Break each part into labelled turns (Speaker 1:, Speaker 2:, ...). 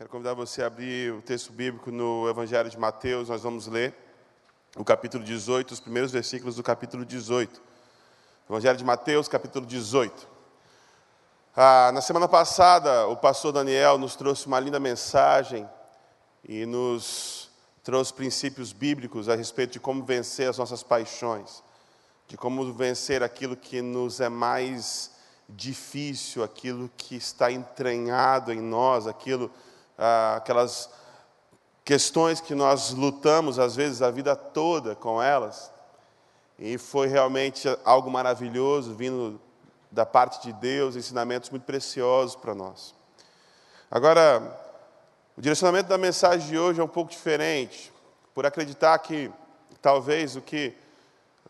Speaker 1: Quero convidar você a abrir o texto bíblico no Evangelho de Mateus. Nós vamos ler o capítulo 18, os primeiros versículos do capítulo 18. Evangelho de Mateus, capítulo 18. Ah, na semana passada, o pastor Daniel nos trouxe uma linda mensagem e nos trouxe princípios bíblicos a respeito de como vencer as nossas paixões, de como vencer aquilo que nos é mais difícil, aquilo que está entranhado em nós, aquilo ah, aquelas questões que nós lutamos, às vezes, a vida toda com elas. E foi realmente algo maravilhoso vindo da parte de Deus, ensinamentos muito preciosos para nós. Agora, o direcionamento da mensagem de hoje é um pouco diferente, por acreditar que talvez o que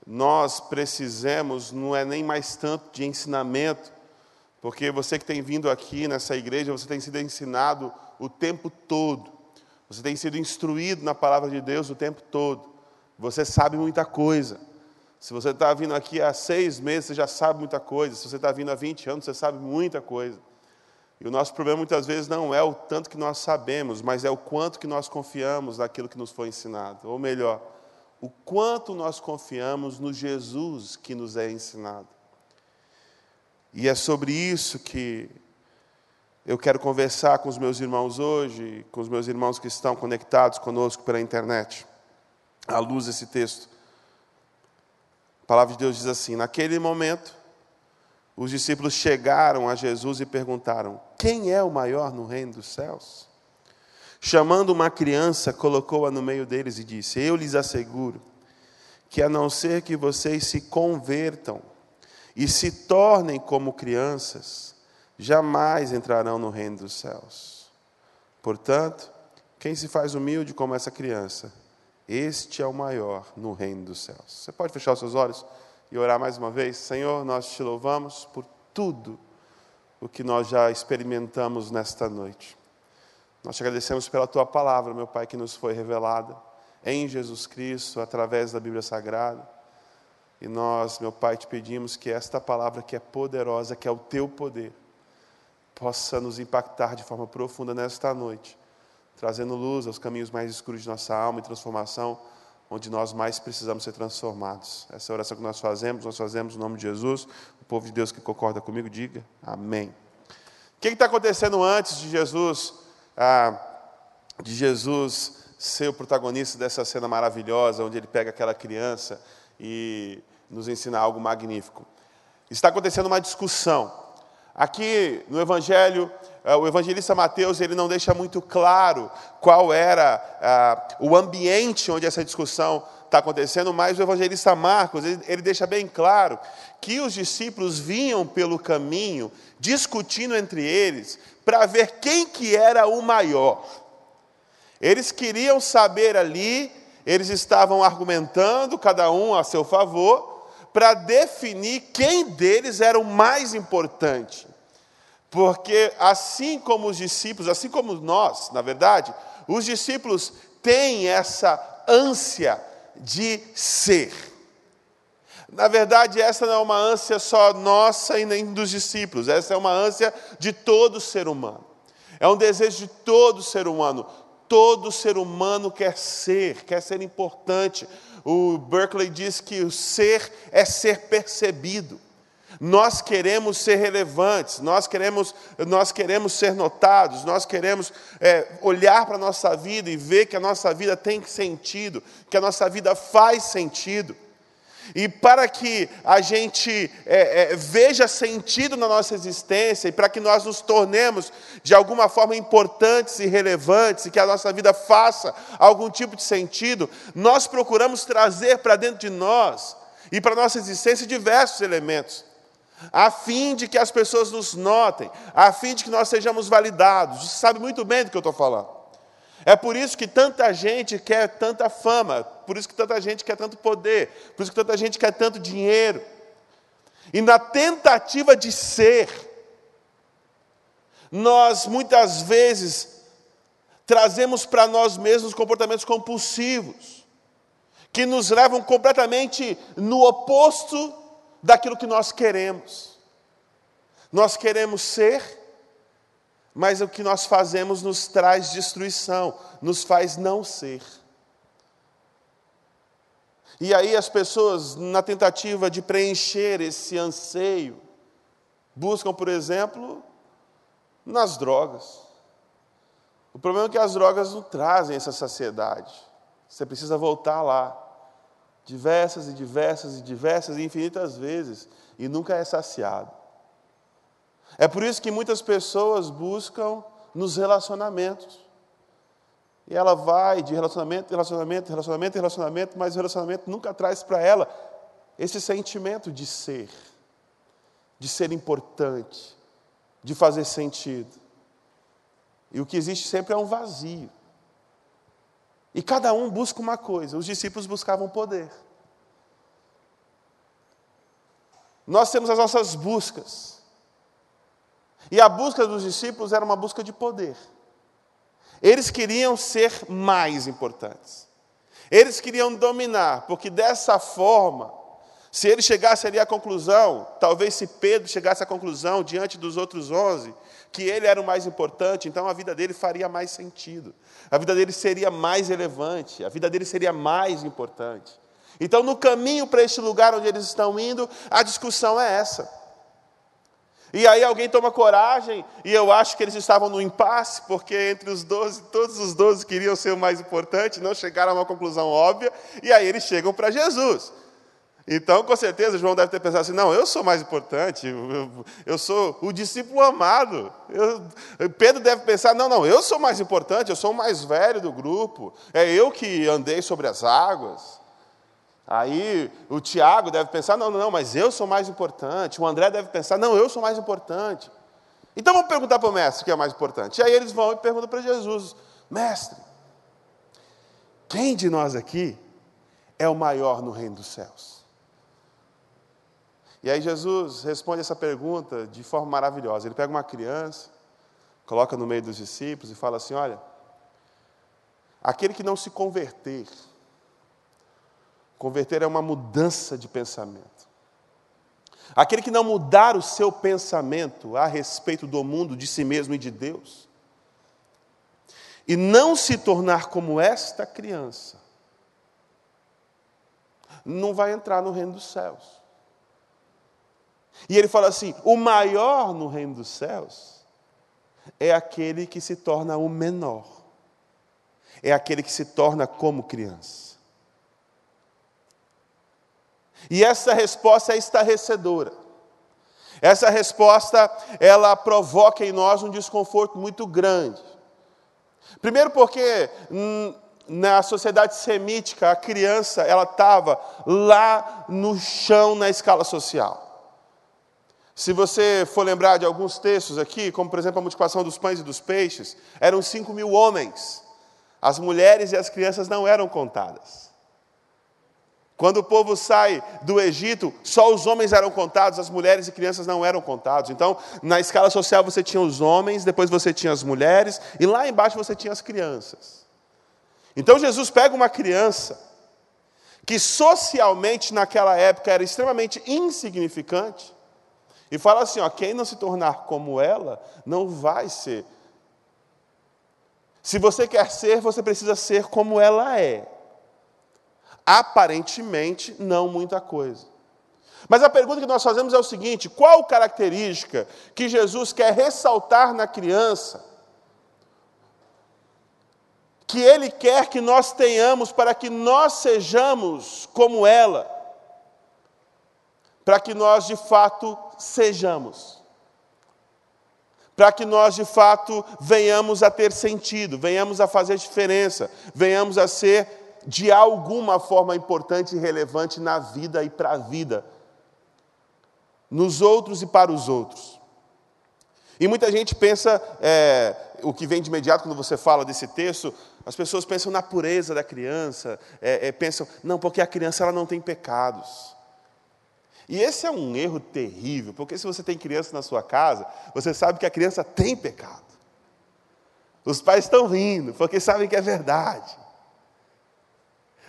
Speaker 1: nós precisemos não é nem mais tanto de ensinamento, porque você que tem vindo aqui nessa igreja, você tem sido ensinado o tempo todo. Você tem sido instruído na palavra de Deus o tempo todo. Você sabe muita coisa. Se você está vindo aqui há seis meses, você já sabe muita coisa. Se você está vindo há 20 anos, você sabe muita coisa. E o nosso problema muitas vezes não é o tanto que nós sabemos, mas é o quanto que nós confiamos naquilo que nos foi ensinado. Ou melhor, o quanto nós confiamos no Jesus que nos é ensinado. E é sobre isso que eu quero conversar com os meus irmãos hoje, com os meus irmãos que estão conectados conosco pela internet, à luz desse texto. A palavra de Deus diz assim: Naquele momento, os discípulos chegaram a Jesus e perguntaram: Quem é o maior no reino dos céus? Chamando uma criança, colocou-a no meio deles e disse: Eu lhes asseguro que, a não ser que vocês se convertam e se tornem como crianças, jamais entrarão no reino dos céus. Portanto, quem se faz humilde como essa criança, este é o maior no reino dos céus. Você pode fechar os seus olhos e orar mais uma vez? Senhor, nós te louvamos por tudo o que nós já experimentamos nesta noite. Nós te agradecemos pela tua palavra, meu Pai, que nos foi revelada em Jesus Cristo, através da Bíblia Sagrada. E nós, meu Pai, te pedimos que esta palavra que é poderosa, que é o teu poder, possa nos impactar de forma profunda nesta noite, trazendo luz aos caminhos mais escuros de nossa alma e transformação, onde nós mais precisamos ser transformados. Essa é oração que nós fazemos, nós fazemos no nome de Jesus. O povo de Deus que concorda comigo, diga amém. O que está acontecendo antes de Jesus, ah, de Jesus ser o protagonista dessa cena maravilhosa, onde ele pega aquela criança e nos ensina algo magnífico? Está acontecendo uma discussão Aqui no Evangelho, eh, o evangelista Mateus ele não deixa muito claro qual era uh, o ambiente onde essa discussão está acontecendo, mas o evangelista Marcos ele, ele deixa bem claro que os discípulos vinham pelo caminho discutindo entre eles para ver quem que era o maior. Eles queriam saber ali, eles estavam argumentando, cada um a seu favor, para definir quem deles era o mais importante. Porque assim como os discípulos, assim como nós, na verdade, os discípulos têm essa ânsia de ser. Na verdade, essa não é uma ânsia só nossa e nem dos discípulos, essa é uma ânsia de todo ser humano. É um desejo de todo ser humano. Todo ser humano quer ser, quer ser importante, o Berkeley diz que o ser é ser percebido. Nós queremos ser relevantes, nós queremos, nós queremos ser notados, nós queremos é, olhar para a nossa vida e ver que a nossa vida tem sentido, que a nossa vida faz sentido. E para que a gente é, é, veja sentido na nossa existência e para que nós nos tornemos de alguma forma importantes e relevantes e que a nossa vida faça algum tipo de sentido, nós procuramos trazer para dentro de nós e para a nossa existência diversos elementos, a fim de que as pessoas nos notem, a fim de que nós sejamos validados. Você sabe muito bem do que eu estou falando. É por isso que tanta gente quer tanta fama, por isso que tanta gente quer tanto poder, por isso que tanta gente quer tanto dinheiro. E na tentativa de ser, nós muitas vezes trazemos para nós mesmos comportamentos compulsivos, que nos levam completamente no oposto daquilo que nós queremos. Nós queremos ser, mas o que nós fazemos nos traz destruição, nos faz não ser. E aí as pessoas, na tentativa de preencher esse anseio, buscam, por exemplo, nas drogas. O problema é que as drogas não trazem essa saciedade. Você precisa voltar lá, diversas e diversas e diversas e infinitas vezes, e nunca é saciado. É por isso que muitas pessoas buscam nos relacionamentos. E ela vai de relacionamento, relacionamento, relacionamento, relacionamento, mas o relacionamento nunca traz para ela esse sentimento de ser, de ser importante, de fazer sentido. E o que existe sempre é um vazio. E cada um busca uma coisa. Os discípulos buscavam poder. Nós temos as nossas buscas. E a busca dos discípulos era uma busca de poder. Eles queriam ser mais importantes. Eles queriam dominar, porque dessa forma, se ele chegasse ali à conclusão, talvez se Pedro chegasse à conclusão diante dos outros onze, que ele era o mais importante, então a vida dele faria mais sentido, a vida dele seria mais relevante, a vida dele seria mais importante. Então, no caminho para este lugar onde eles estão indo, a discussão é essa. E aí alguém toma coragem, e eu acho que eles estavam no impasse, porque entre os doze, todos os doze queriam ser o mais importante, não chegaram a uma conclusão óbvia, e aí eles chegam para Jesus. Então, com certeza, João deve ter pensado assim: não, eu sou mais importante, eu, eu sou o discípulo amado. Eu, Pedro deve pensar: não, não, eu sou mais importante, eu sou o mais velho do grupo, é eu que andei sobre as águas. Aí o Tiago deve pensar: não, não, não, mas eu sou mais importante. O André deve pensar: não, eu sou mais importante. Então vamos perguntar para o mestre o que é mais importante. E aí eles vão e perguntam para Jesus: Mestre, quem de nós aqui é o maior no reino dos céus? E aí Jesus responde essa pergunta de forma maravilhosa. Ele pega uma criança, coloca no meio dos discípulos e fala assim: Olha, aquele que não se converter, converter é uma mudança de pensamento. Aquele que não mudar o seu pensamento a respeito do mundo, de si mesmo e de Deus, e não se tornar como esta criança, não vai entrar no reino dos céus. E ele fala assim: o maior no reino dos céus é aquele que se torna o menor, é aquele que se torna como criança. E essa resposta é estarrecedora. Essa resposta, ela provoca em nós um desconforto muito grande. Primeiro porque hum, na sociedade semítica, a criança, ela estava lá no chão na escala social. Se você for lembrar de alguns textos aqui, como por exemplo a multiplicação dos pães e dos peixes, eram cinco mil homens. As mulheres e as crianças não eram contadas. Quando o povo sai do Egito, só os homens eram contados, as mulheres e crianças não eram contados. Então, na escala social você tinha os homens, depois você tinha as mulheres, e lá embaixo você tinha as crianças. Então Jesus pega uma criança, que socialmente naquela época era extremamente insignificante, e fala assim: ó, quem não se tornar como ela, não vai ser. Se você quer ser, você precisa ser como ela é. Aparentemente, não muita coisa. Mas a pergunta que nós fazemos é o seguinte: qual característica que Jesus quer ressaltar na criança, que Ele quer que nós tenhamos para que nós sejamos como ela, para que nós de fato sejamos. Para que nós, de fato, venhamos a ter sentido, venhamos a fazer diferença, venhamos a ser, de alguma forma, importante e relevante na vida e para a vida, nos outros e para os outros. E muita gente pensa, é, o que vem de imediato quando você fala desse texto, as pessoas pensam na pureza da criança, é, é, pensam, não, porque a criança ela não tem pecados. E esse é um erro terrível, porque se você tem criança na sua casa, você sabe que a criança tem pecado. Os pais estão rindo, porque sabem que é verdade.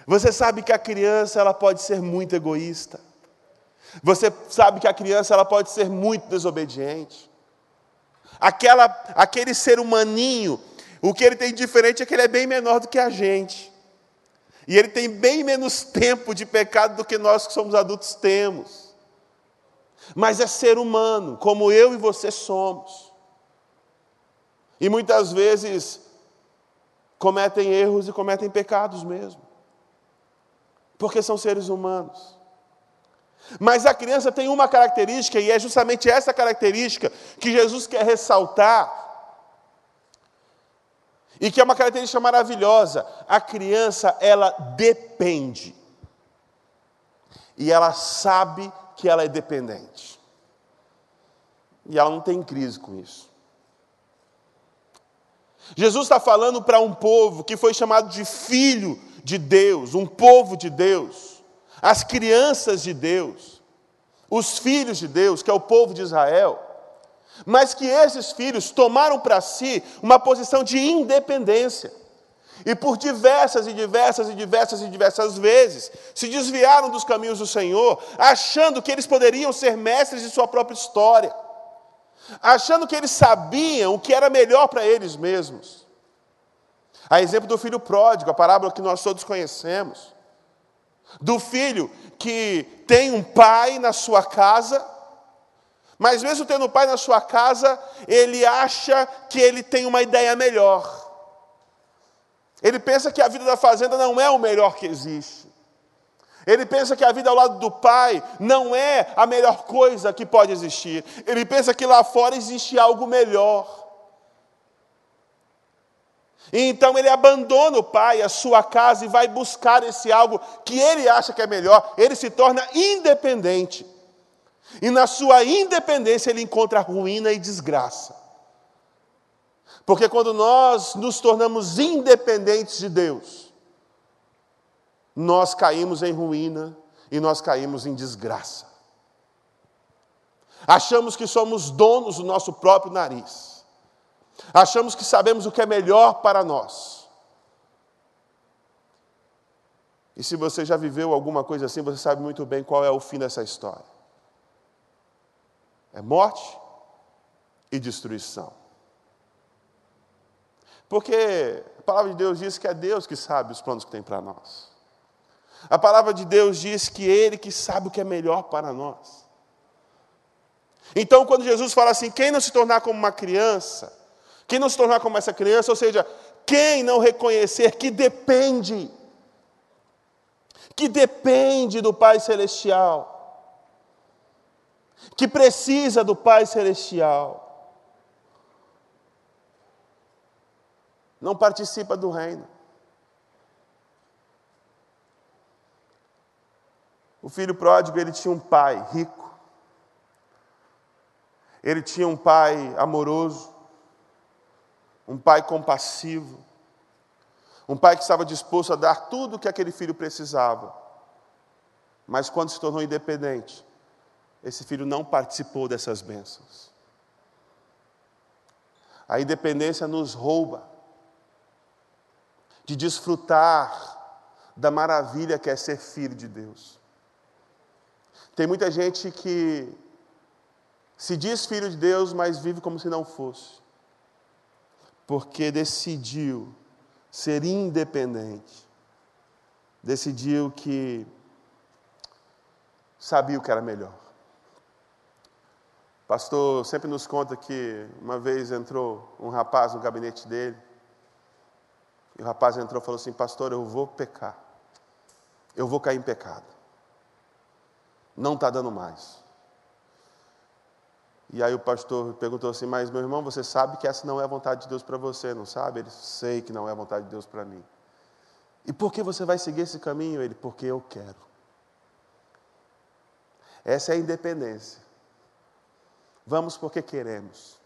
Speaker 1: Você sabe que a criança ela pode ser muito egoísta. Você sabe que a criança ela pode ser muito desobediente. Aquela, aquele ser humaninho, o que ele tem de diferente é que ele é bem menor do que a gente. E ele tem bem menos tempo de pecado do que nós que somos adultos temos. Mas é ser humano, como eu e você somos. E muitas vezes cometem erros e cometem pecados mesmo. Porque são seres humanos. Mas a criança tem uma característica, e é justamente essa característica que Jesus quer ressaltar, e que é uma característica maravilhosa. A criança, ela depende, e ela sabe que ela é dependente, e ela não tem crise com isso. Jesus está falando para um povo que foi chamado de filho de Deus, um povo de Deus as crianças de Deus, os filhos de Deus, que é o povo de Israel, mas que esses filhos tomaram para si uma posição de independência. E por diversas e diversas e diversas e diversas vezes se desviaram dos caminhos do Senhor, achando que eles poderiam ser mestres de sua própria história, achando que eles sabiam o que era melhor para eles mesmos. A exemplo do filho pródigo, a parábola que nós todos conhecemos do filho que tem um pai na sua casa, mas mesmo tendo um pai na sua casa, ele acha que ele tem uma ideia melhor. Ele pensa que a vida da fazenda não é o melhor que existe. Ele pensa que a vida ao lado do pai não é a melhor coisa que pode existir. Ele pensa que lá fora existe algo melhor. E então ele abandona o pai, a sua casa e vai buscar esse algo que ele acha que é melhor. Ele se torna independente. E na sua independência ele encontra ruína e desgraça. Porque quando nós nos tornamos independentes de Deus, nós caímos em ruína e nós caímos em desgraça. Achamos que somos donos do nosso próprio nariz. Achamos que sabemos o que é melhor para nós. E se você já viveu alguma coisa assim, você sabe muito bem qual é o fim dessa história: é morte e destruição. Porque a palavra de Deus diz que é Deus que sabe os planos que tem para nós. A palavra de Deus diz que Ele que sabe o que é melhor para nós. Então, quando Jesus fala assim: quem não se tornar como uma criança, quem não se tornar como essa criança, ou seja, quem não reconhecer que depende, que depende do Pai Celestial, que precisa do Pai Celestial, não participa do reino. O filho pródigo, ele tinha um pai rico, ele tinha um pai amoroso, um pai compassivo, um pai que estava disposto a dar tudo o que aquele filho precisava. Mas quando se tornou independente, esse filho não participou dessas bênçãos. A independência nos rouba de desfrutar da maravilha que é ser filho de Deus. Tem muita gente que se diz filho de Deus, mas vive como se não fosse porque decidiu ser independente, decidiu que sabia o que era melhor. O pastor sempre nos conta que uma vez entrou um rapaz no gabinete dele, e o rapaz entrou e falou assim: Pastor, eu vou pecar, eu vou cair em pecado, não está dando mais. E aí o pastor perguntou assim: Mas meu irmão, você sabe que essa não é a vontade de Deus para você, não sabe? Ele sei que não é a vontade de Deus para mim. E por que você vai seguir esse caminho? Ele, porque eu quero. Essa é a independência. Vamos porque queremos.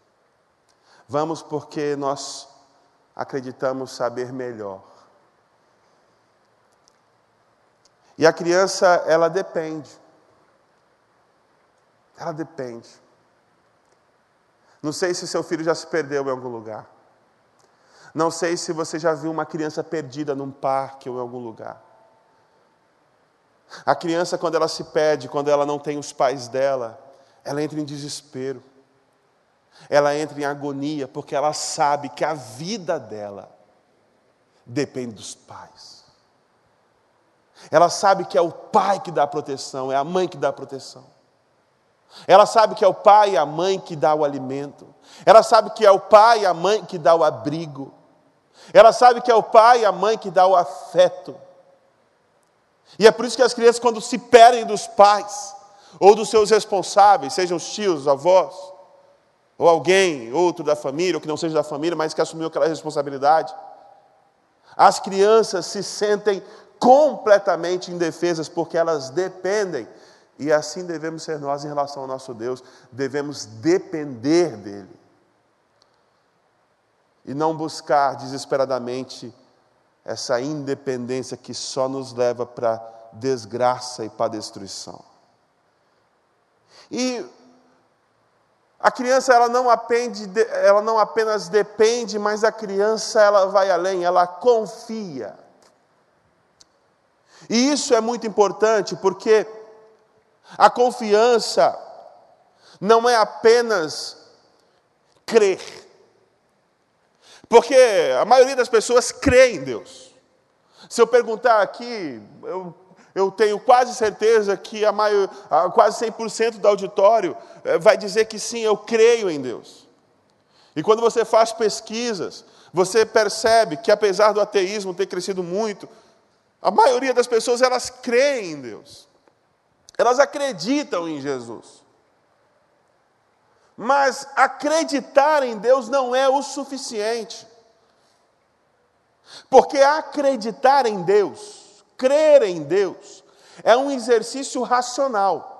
Speaker 1: Vamos porque nós acreditamos saber melhor. E a criança, ela depende. Ela depende. Não sei se seu filho já se perdeu em algum lugar. Não sei se você já viu uma criança perdida num parque ou em algum lugar. A criança, quando ela se perde, quando ela não tem os pais dela, ela entra em desespero. ela entra em agonia porque ela sabe que a vida dela depende dos pais. Ela sabe que é o pai que dá a proteção, é a mãe que dá a proteção. Ela sabe que é o pai e a mãe que dá o alimento. Ela sabe que é o pai e a mãe que dá o abrigo. Ela sabe que é o pai e a mãe que dá o afeto. E é por isso que as crianças, quando se perdem dos pais, ou dos seus responsáveis, sejam os tios, os avós, ou alguém, outro da família, ou que não seja da família, mas que assumiu aquela responsabilidade, as crianças se sentem completamente indefesas porque elas dependem, e assim devemos ser nós em relação ao nosso Deus, devemos depender dEle. E não buscar desesperadamente essa independência que só nos leva para desgraça e para destruição. E a criança ela não, ela não apenas depende, mas a criança ela vai além, ela confia. E isso é muito importante porque a confiança não é apenas crer. Porque a maioria das pessoas crê em Deus. Se eu perguntar aqui, eu eu tenho quase certeza que a maior, a quase 100% do auditório eh, vai dizer que sim, eu creio em Deus. E quando você faz pesquisas, você percebe que apesar do ateísmo ter crescido muito, a maioria das pessoas elas creem em Deus. Elas acreditam em Jesus. Mas acreditar em Deus não é o suficiente. Porque acreditar em Deus Crer em Deus é um exercício racional.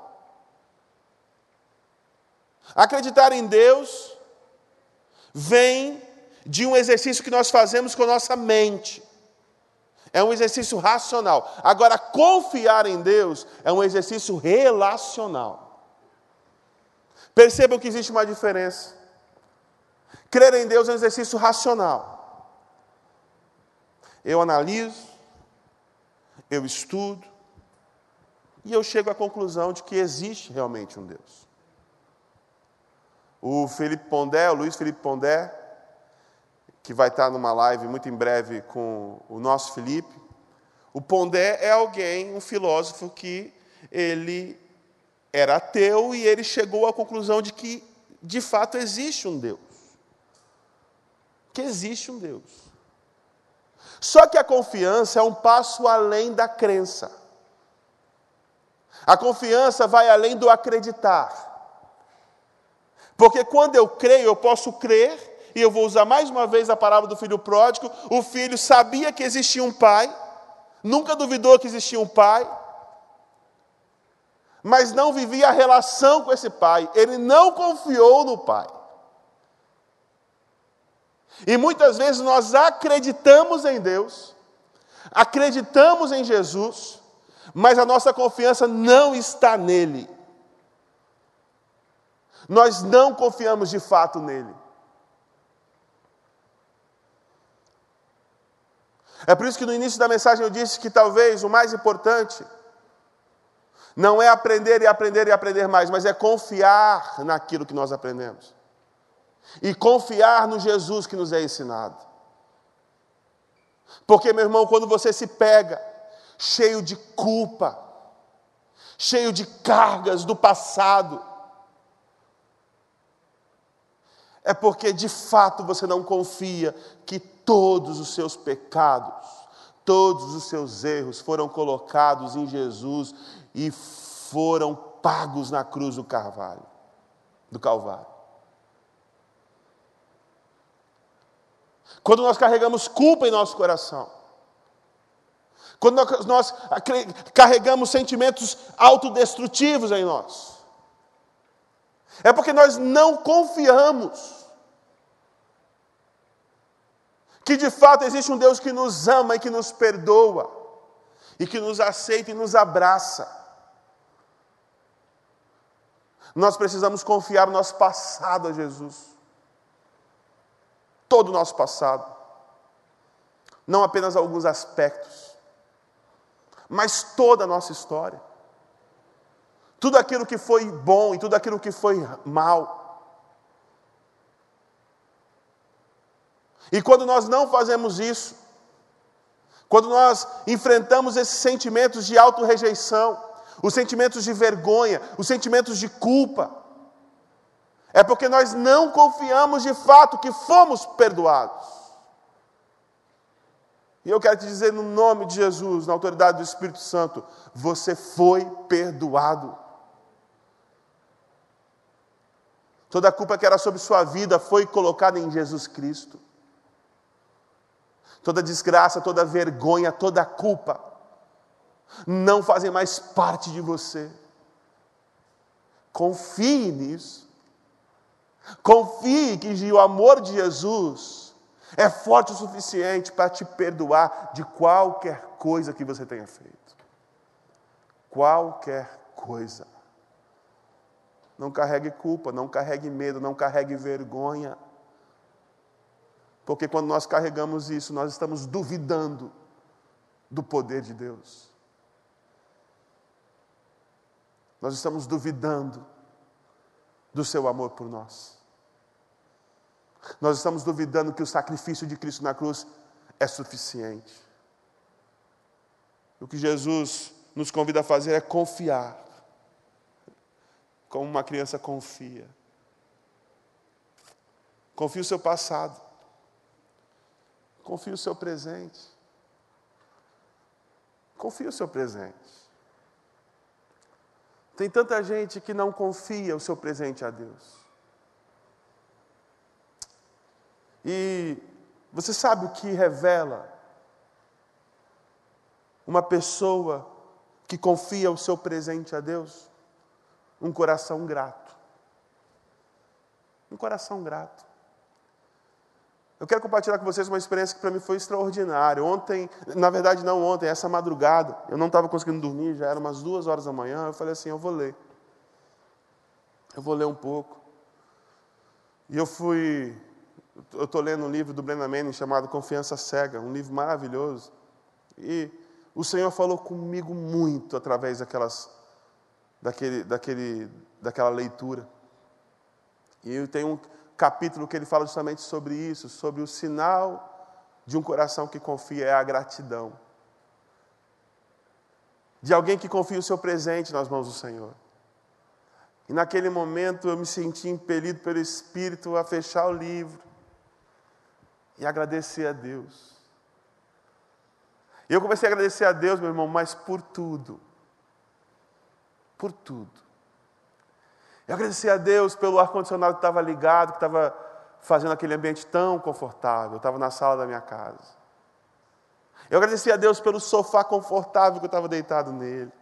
Speaker 1: Acreditar em Deus vem de um exercício que nós fazemos com a nossa mente. É um exercício racional. Agora, confiar em Deus é um exercício relacional. Percebam que existe uma diferença. Crer em Deus é um exercício racional. Eu analiso, eu estudo e eu chego à conclusão de que existe realmente um Deus. O Felipe Pondé, o Luiz Felipe Pondé, que vai estar numa live muito em breve com o nosso Felipe, o Pondé é alguém, um filósofo que ele era ateu e ele chegou à conclusão de que de fato existe um Deus. Que existe um Deus. Só que a confiança é um passo além da crença. A confiança vai além do acreditar. Porque quando eu creio, eu posso crer, e eu vou usar mais uma vez a palavra do filho pródigo: o filho sabia que existia um pai, nunca duvidou que existia um pai, mas não vivia a relação com esse pai, ele não confiou no pai. E muitas vezes nós acreditamos em Deus, acreditamos em Jesus, mas a nossa confiança não está nele. Nós não confiamos de fato nele. É por isso que no início da mensagem eu disse que talvez o mais importante não é aprender e aprender e aprender mais, mas é confiar naquilo que nós aprendemos e confiar no Jesus que nos é ensinado. Porque, meu irmão, quando você se pega cheio de culpa, cheio de cargas do passado, é porque de fato você não confia que todos os seus pecados, todos os seus erros foram colocados em Jesus e foram pagos na cruz do Carvalho, do Calvário. Quando nós carregamos culpa em nosso coração, quando nós, carregamos sentimentos autodestrutivos em nós, é porque nós não confiamos que de fato existe um Deus que nos ama e que nos perdoa, e que nos aceita e nos abraça. Nós precisamos confiar no nosso passado a Jesus todo o nosso passado, não apenas alguns aspectos, mas toda a nossa história. Tudo aquilo que foi bom e tudo aquilo que foi mal. E quando nós não fazemos isso, quando nós enfrentamos esses sentimentos de auto-rejeição, os sentimentos de vergonha, os sentimentos de culpa, é porque nós não confiamos de fato que fomos perdoados. E eu quero te dizer, no nome de Jesus, na autoridade do Espírito Santo, você foi perdoado. Toda a culpa que era sobre sua vida foi colocada em Jesus Cristo. Toda desgraça, toda vergonha, toda culpa não fazem mais parte de você. Confie nisso. Confie que o amor de Jesus é forte o suficiente para te perdoar de qualquer coisa que você tenha feito. Qualquer coisa. Não carregue culpa, não carregue medo, não carregue vergonha. Porque quando nós carregamos isso, nós estamos duvidando do poder de Deus. Nós estamos duvidando do seu amor por nós. Nós estamos duvidando que o sacrifício de Cristo na cruz é suficiente. O que Jesus nos convida a fazer é confiar, como uma criança confia. Confie o seu passado, confie o seu presente, confie o seu presente. Tem tanta gente que não confia o seu presente a Deus. E você sabe o que revela uma pessoa que confia o seu presente a Deus? Um coração grato. Um coração grato. Eu quero compartilhar com vocês uma experiência que para mim foi extraordinária. Ontem, na verdade não ontem, essa madrugada, eu não estava conseguindo dormir, já era umas duas horas da manhã. Eu falei assim: eu vou ler. Eu vou ler um pouco. E eu fui eu estou lendo um livro do Brennan Manning chamado Confiança Cega, um livro maravilhoso. E o Senhor falou comigo muito através daquelas, daquele, daquele, daquela leitura. E tem um capítulo que ele fala justamente sobre isso, sobre o sinal de um coração que confia é a gratidão. De alguém que confia o seu presente nas mãos do Senhor. E naquele momento eu me senti impelido pelo Espírito a fechar o livro e agradecer a Deus. E eu comecei a agradecer a Deus, meu irmão, mas por tudo. Por tudo. Eu agradeci a Deus pelo ar-condicionado que estava ligado, que estava fazendo aquele ambiente tão confortável. Eu estava na sala da minha casa. Eu agradeci a Deus pelo sofá confortável que eu estava deitado nele.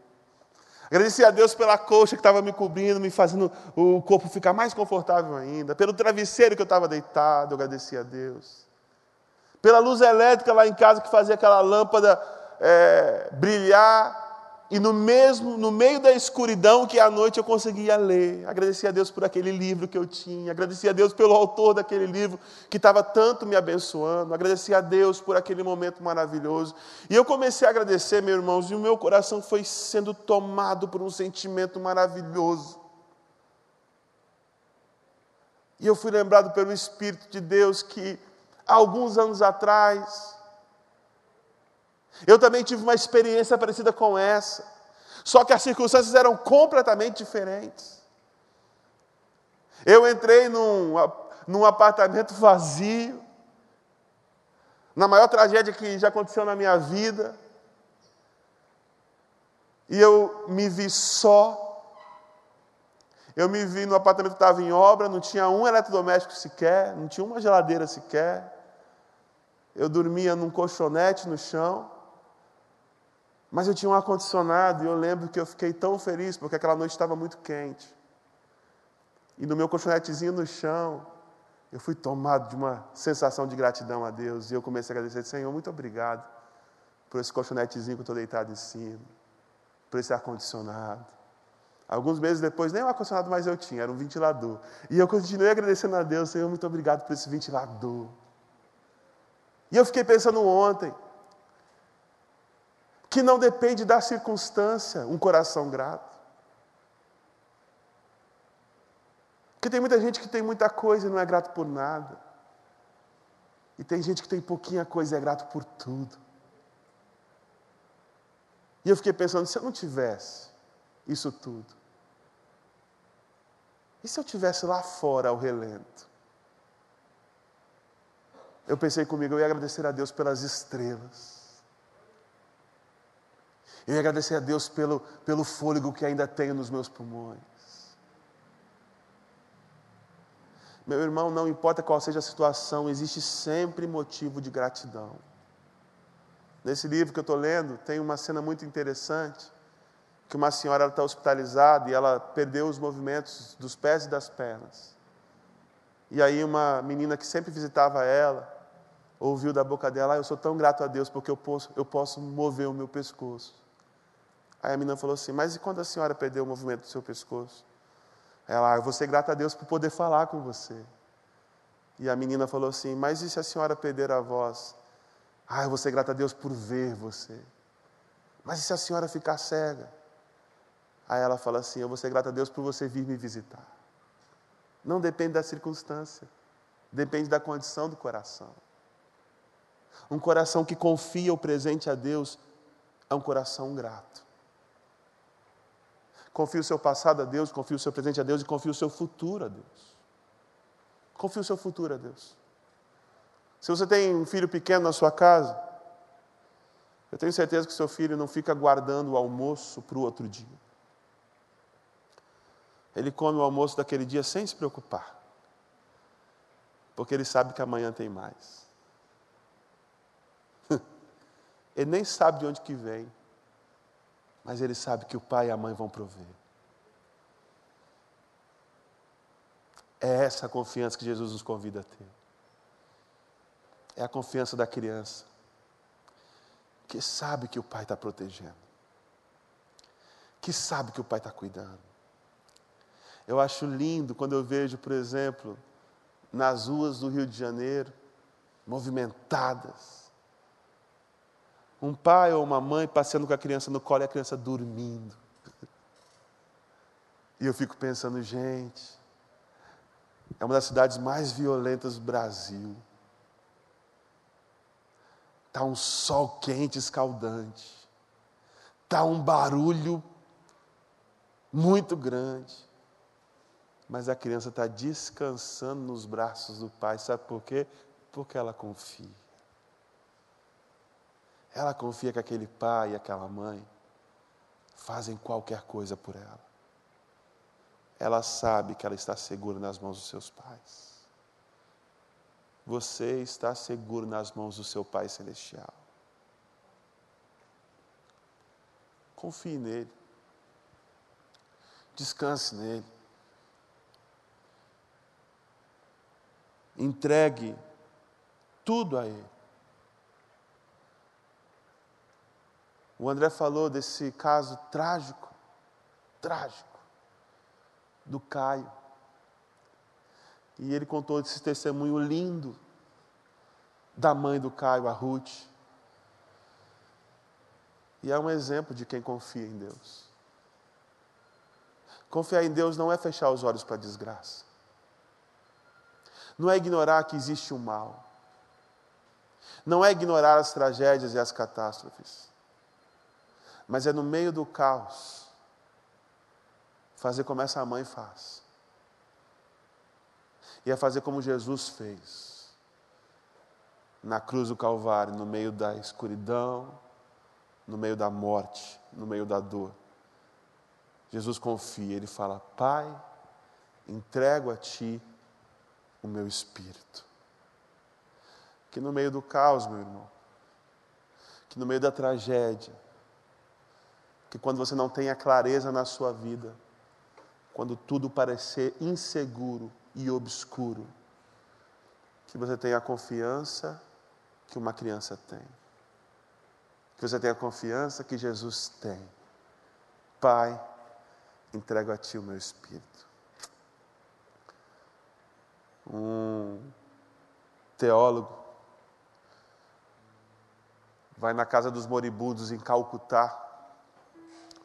Speaker 1: Agradeci a Deus pela coxa que estava me cobrindo, me fazendo o corpo ficar mais confortável ainda. Pelo travesseiro que eu estava deitado, eu agradeci a Deus pela luz elétrica lá em casa que fazia aquela lâmpada é, brilhar, e no mesmo, no meio da escuridão que à noite eu conseguia ler. Agradeci a Deus por aquele livro que eu tinha, agradeci a Deus pelo autor daquele livro que estava tanto me abençoando, agradeci a Deus por aquele momento maravilhoso. E eu comecei a agradecer, meus irmãos, e o meu coração foi sendo tomado por um sentimento maravilhoso. E eu fui lembrado pelo Espírito de Deus que alguns anos atrás. Eu também tive uma experiência parecida com essa, só que as circunstâncias eram completamente diferentes. Eu entrei num, num apartamento vazio, na maior tragédia que já aconteceu na minha vida, e eu me vi só. Eu me vi no apartamento que estava em obra, não tinha um eletrodoméstico sequer, não tinha uma geladeira sequer. Eu dormia num colchonete no chão, mas eu tinha um ar-condicionado e eu lembro que eu fiquei tão feliz porque aquela noite estava muito quente. E no meu colchonetezinho no chão, eu fui tomado de uma sensação de gratidão a Deus e eu comecei a agradecer, Senhor, muito obrigado por esse colchonetezinho que eu estou deitado em cima, por esse ar-condicionado. Alguns meses depois, nem o ar-condicionado mais eu tinha, era um ventilador. E eu continuei agradecendo a Deus, Senhor, muito obrigado por esse ventilador. E eu fiquei pensando ontem, que não depende da circunstância um coração grato. Porque tem muita gente que tem muita coisa e não é grato por nada. E tem gente que tem pouquinha coisa e é grato por tudo. E eu fiquei pensando, se eu não tivesse isso tudo, e se eu tivesse lá fora ao relento? Eu pensei comigo, eu ia agradecer a Deus pelas estrelas. Ia agradecer a Deus pelo, pelo fôlego que ainda tenho nos meus pulmões. Meu irmão, não importa qual seja a situação, existe sempre motivo de gratidão. Nesse livro que eu estou lendo, tem uma cena muito interessante, que uma senhora está hospitalizada e ela perdeu os movimentos dos pés e das pernas. E aí uma menina que sempre visitava ela, ouviu da boca dela, ah, eu sou tão grato a Deus porque eu posso, eu posso mover o meu pescoço. Aí a menina falou assim: Mas e quando a senhora perdeu o movimento do seu pescoço? Ela, ah, eu vou ser grata a Deus por poder falar com você. E a menina falou assim: Mas e se a senhora perder a voz? Ah, eu vou ser grata a Deus por ver você. Mas e se a senhora ficar cega? Aí ela fala assim: Eu vou ser grata a Deus por você vir me visitar. Não depende da circunstância, depende da condição do coração. Um coração que confia o presente a Deus é um coração grato. Confie o seu passado a Deus, confie o seu presente a Deus e confie o seu futuro a Deus. Confie o seu futuro a Deus. Se você tem um filho pequeno na sua casa, eu tenho certeza que seu filho não fica guardando o almoço para o outro dia. Ele come o almoço daquele dia sem se preocupar, porque ele sabe que amanhã tem mais. Ele nem sabe de onde que vem, mas ele sabe que o pai e a mãe vão prover. É essa a confiança que Jesus nos convida a ter. É a confiança da criança, que sabe que o pai está protegendo, que sabe que o pai está cuidando. Eu acho lindo quando eu vejo, por exemplo, nas ruas do Rio de Janeiro, movimentadas, um pai ou uma mãe passeando com a criança no colo e a criança dormindo. E eu fico pensando, gente, é uma das cidades mais violentas do Brasil. Está um sol quente, escaldante. Está um barulho muito grande. Mas a criança está descansando nos braços do pai. Sabe por quê? Porque ela confia. Ela confia que aquele pai e aquela mãe fazem qualquer coisa por ela. Ela sabe que ela está segura nas mãos dos seus pais. Você está seguro nas mãos do seu Pai Celestial. Confie nele. Descanse nele. Entregue tudo a Ele. O André falou desse caso trágico, trágico, do Caio. E ele contou esse testemunho lindo da mãe do Caio, a Ruth. E é um exemplo de quem confia em Deus. Confiar em Deus não é fechar os olhos para a desgraça. Não é ignorar que existe o um mal. Não é ignorar as tragédias e as catástrofes mas é no meio do caos fazer como essa mãe faz. E é fazer como Jesus fez. Na cruz do Calvário, no meio da escuridão, no meio da morte, no meio da dor. Jesus confia, ele fala: Pai, entrego a ti o meu espírito. Que no meio do caos, meu irmão, que no meio da tragédia, que quando você não tem a clareza na sua vida, quando tudo parecer inseguro e obscuro, que você tenha a confiança que uma criança tem. Que você tenha a confiança que Jesus tem. Pai, entrego a Ti o meu espírito. Um teólogo vai na casa dos moribundos em Calcutá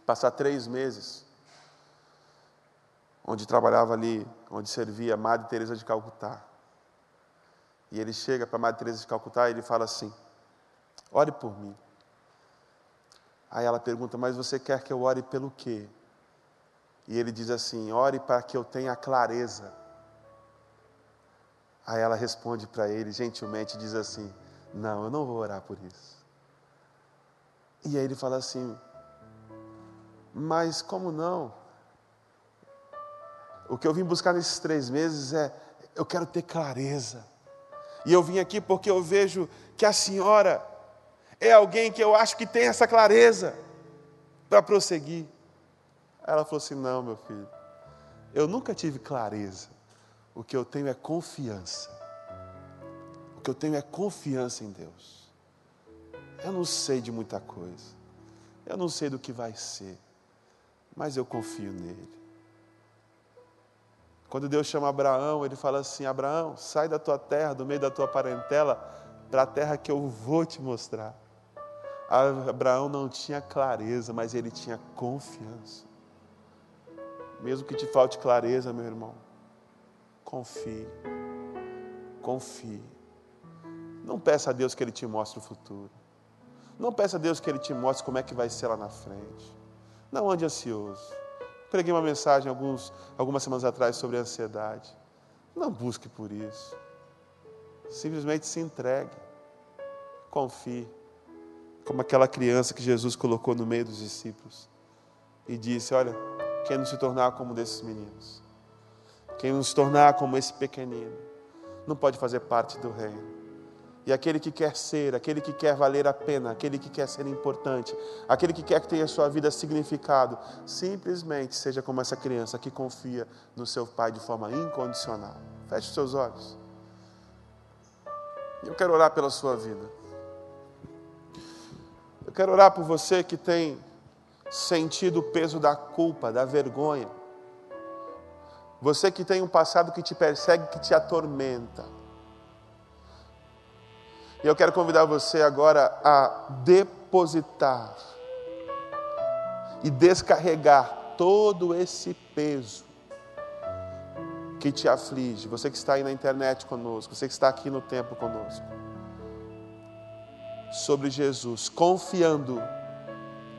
Speaker 1: passar três meses, onde trabalhava ali, onde servia Madre Teresa de Calcutá. E ele chega para a Madre Teresa de Calcutá e ele fala assim: Ore por mim. Aí ela pergunta: Mas você quer que eu ore pelo quê? E ele diz assim: Ore para que eu tenha clareza. Aí ela responde para ele, gentilmente, diz assim: Não, eu não vou orar por isso. E aí ele fala assim: Mas como não? O que eu vim buscar nesses três meses é: eu quero ter clareza. E eu vim aqui porque eu vejo que a senhora é alguém que eu acho que tem essa clareza para prosseguir. Ela falou assim: Não, meu filho, eu nunca tive clareza. O que eu tenho é confiança. O que eu tenho é confiança em Deus. Eu não sei de muita coisa. Eu não sei do que vai ser. Mas eu confio nele. Quando Deus chama Abraão, ele fala assim: Abraão, sai da tua terra, do meio da tua parentela, para a terra que eu vou te mostrar. Abraão não tinha clareza, mas ele tinha confiança. Mesmo que te falte clareza, meu irmão, confie. Confie. Não peça a Deus que Ele te mostre o futuro. Não peça a Deus que Ele te mostre como é que vai ser lá na frente. Não ande ansioso. Preguei uma mensagem alguns, algumas semanas atrás sobre ansiedade. Não busque por isso. Simplesmente se entregue. Confie. Como aquela criança que Jesus colocou no meio dos discípulos e disse: Olha, quem não se tornar como desses meninos, quem não se tornar como esse pequenino, não pode fazer parte do reino. E aquele que quer ser, aquele que quer valer a pena, aquele que quer ser importante, aquele que quer que tenha sua vida significado, simplesmente seja como essa criança que confia no seu pai de forma incondicional. Feche os seus olhos. Eu quero orar pela sua vida. Eu quero orar por você que tem sentido o peso da culpa, da vergonha. Você que tem um passado que te persegue, que te atormenta. E eu quero convidar você agora a depositar e descarregar todo esse peso que te aflige. Você que está aí na internet conosco, você que está aqui no templo conosco. Sobre Jesus, confiando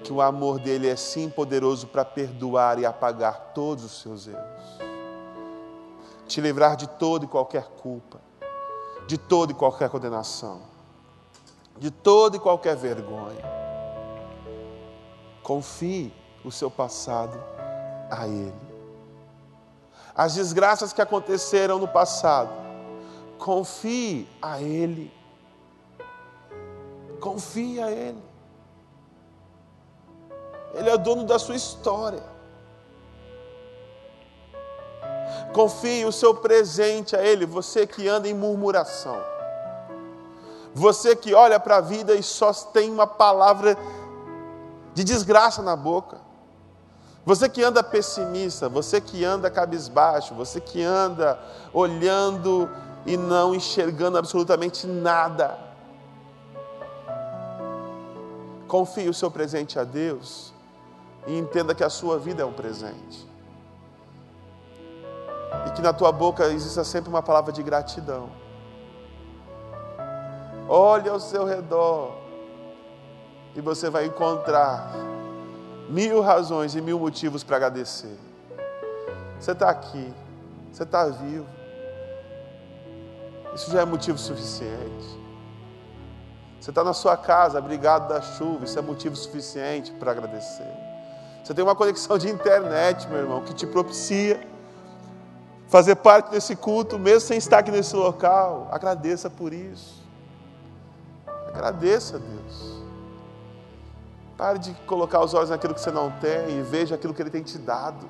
Speaker 1: que o amor dele é sim poderoso para perdoar e apagar todos os seus erros. Te livrar de toda e qualquer culpa, de toda e qualquer condenação de toda e qualquer vergonha. Confie o seu passado a Ele. As desgraças que aconteceram no passado, confie a Ele. Confie a Ele. Ele é dono da sua história. Confie o seu presente a Ele, você que anda em murmuração. Você que olha para a vida e só tem uma palavra de desgraça na boca. Você que anda pessimista, você que anda cabisbaixo, você que anda olhando e não enxergando absolutamente nada. Confie o seu presente a Deus e entenda que a sua vida é um presente. E que na tua boca exista sempre uma palavra de gratidão. Olhe ao seu redor e você vai encontrar mil razões e mil motivos para agradecer. Você está aqui, você está vivo. Isso já é motivo suficiente. Você está na sua casa, abrigado da chuva, isso é motivo suficiente para agradecer. Você tem uma conexão de internet, meu irmão, que te propicia fazer parte desse culto, mesmo sem estar aqui nesse local. Agradeça por isso. Agradeça a Deus. Pare de colocar os olhos naquilo que você não tem e veja aquilo que Ele tem te dado.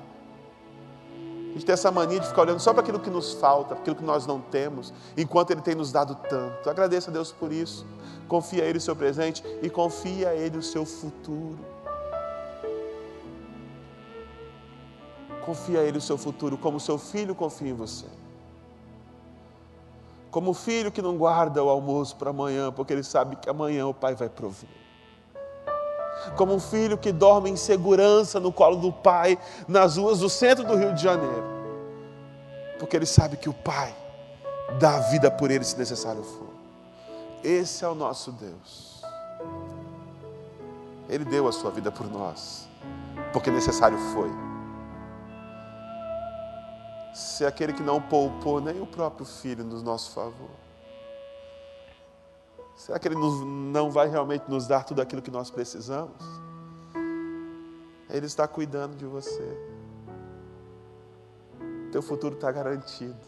Speaker 1: A gente tem essa mania de ficar olhando só para aquilo que nos falta, para aquilo que nós não temos, enquanto Ele tem nos dado tanto. Agradeça a Deus por isso. Confia a Ele o seu presente e confia a Ele o seu futuro. Confia a Ele o seu futuro, como seu filho confia em você. Como o filho que não guarda o almoço para amanhã, porque ele sabe que amanhã o pai vai prover. Como um filho que dorme em segurança no colo do pai, nas ruas do centro do Rio de Janeiro, porque ele sabe que o pai dá a vida por ele se necessário for. Esse é o nosso Deus. Ele deu a sua vida por nós, porque necessário foi. Se aquele que não poupou nem o próprio filho no nosso favor, será que ele não vai realmente nos dar tudo aquilo que nós precisamos? Ele está cuidando de você. Teu futuro está garantido.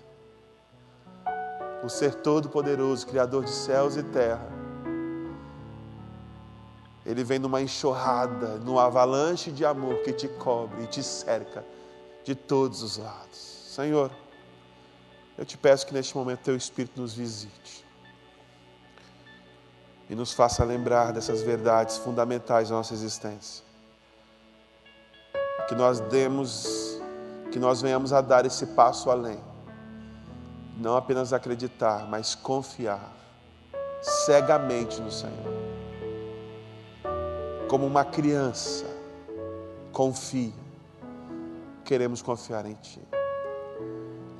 Speaker 1: O ser todo-poderoso, Criador de céus e terra, ele vem numa enxurrada, numa avalanche de amor que te cobre e te cerca de todos os lados. Senhor, eu te peço que neste momento teu Espírito nos visite e nos faça lembrar dessas verdades fundamentais da nossa existência. Que nós demos, que nós venhamos a dar esse passo além. Não apenas acreditar, mas confiar cegamente no Senhor como uma criança, confie. Queremos confiar em Ti.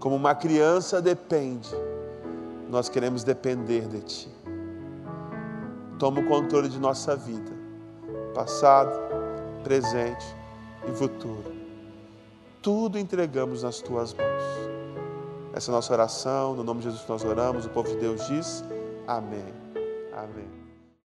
Speaker 1: Como uma criança depende, nós queremos depender de Ti. Toma o controle de nossa vida, passado, presente e futuro. Tudo entregamos nas Tuas mãos. Essa é a nossa oração, no nome de Jesus nós oramos, o povo de Deus diz: Amém. Amém.